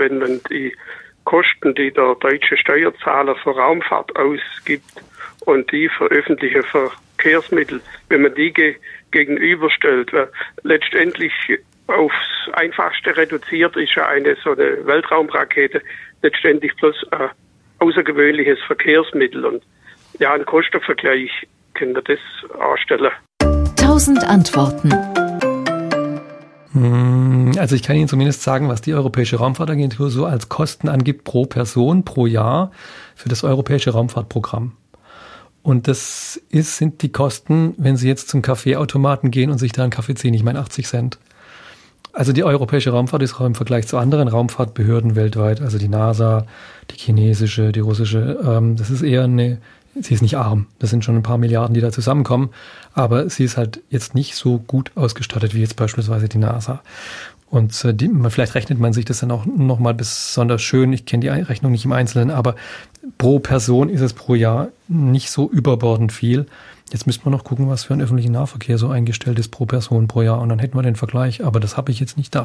wenn man die Kosten, die der deutsche Steuerzahler für Raumfahrt ausgibt und die für öffentliche Verkehrsmittel, wenn man die ge gegenüberstellt, weil letztendlich aufs Einfachste reduziert ist ja eine so eine Weltraumrakete letztendlich bloß ein außergewöhnliches Verkehrsmittel und ja, ein Kostenvergleich können wir das anstellen. Tausend Antworten. Hm, also ich kann Ihnen zumindest sagen, was die Europäische Raumfahrtagentur so als Kosten angibt pro Person pro Jahr für das Europäische Raumfahrtprogramm. Und das ist, sind die Kosten, wenn Sie jetzt zum Kaffeeautomaten gehen und sich da einen Kaffee ziehen, ich meine 80 Cent. Also die europäische Raumfahrt ist auch im Vergleich zu anderen Raumfahrtbehörden weltweit, also die NASA, die chinesische, die russische, ähm, das ist eher eine, sie ist nicht arm. Das sind schon ein paar Milliarden, die da zusammenkommen, aber sie ist halt jetzt nicht so gut ausgestattet wie jetzt beispielsweise die NASA. Und äh, die, vielleicht rechnet man sich das dann auch nochmal besonders schön. Ich kenne die Rechnung nicht im Einzelnen, aber pro Person ist es pro Jahr nicht so überbordend viel. Jetzt müsste man noch gucken, was für ein öffentlicher Nahverkehr so eingestellt ist pro Person pro Jahr und dann hätten wir den Vergleich, aber das habe ich jetzt nicht da.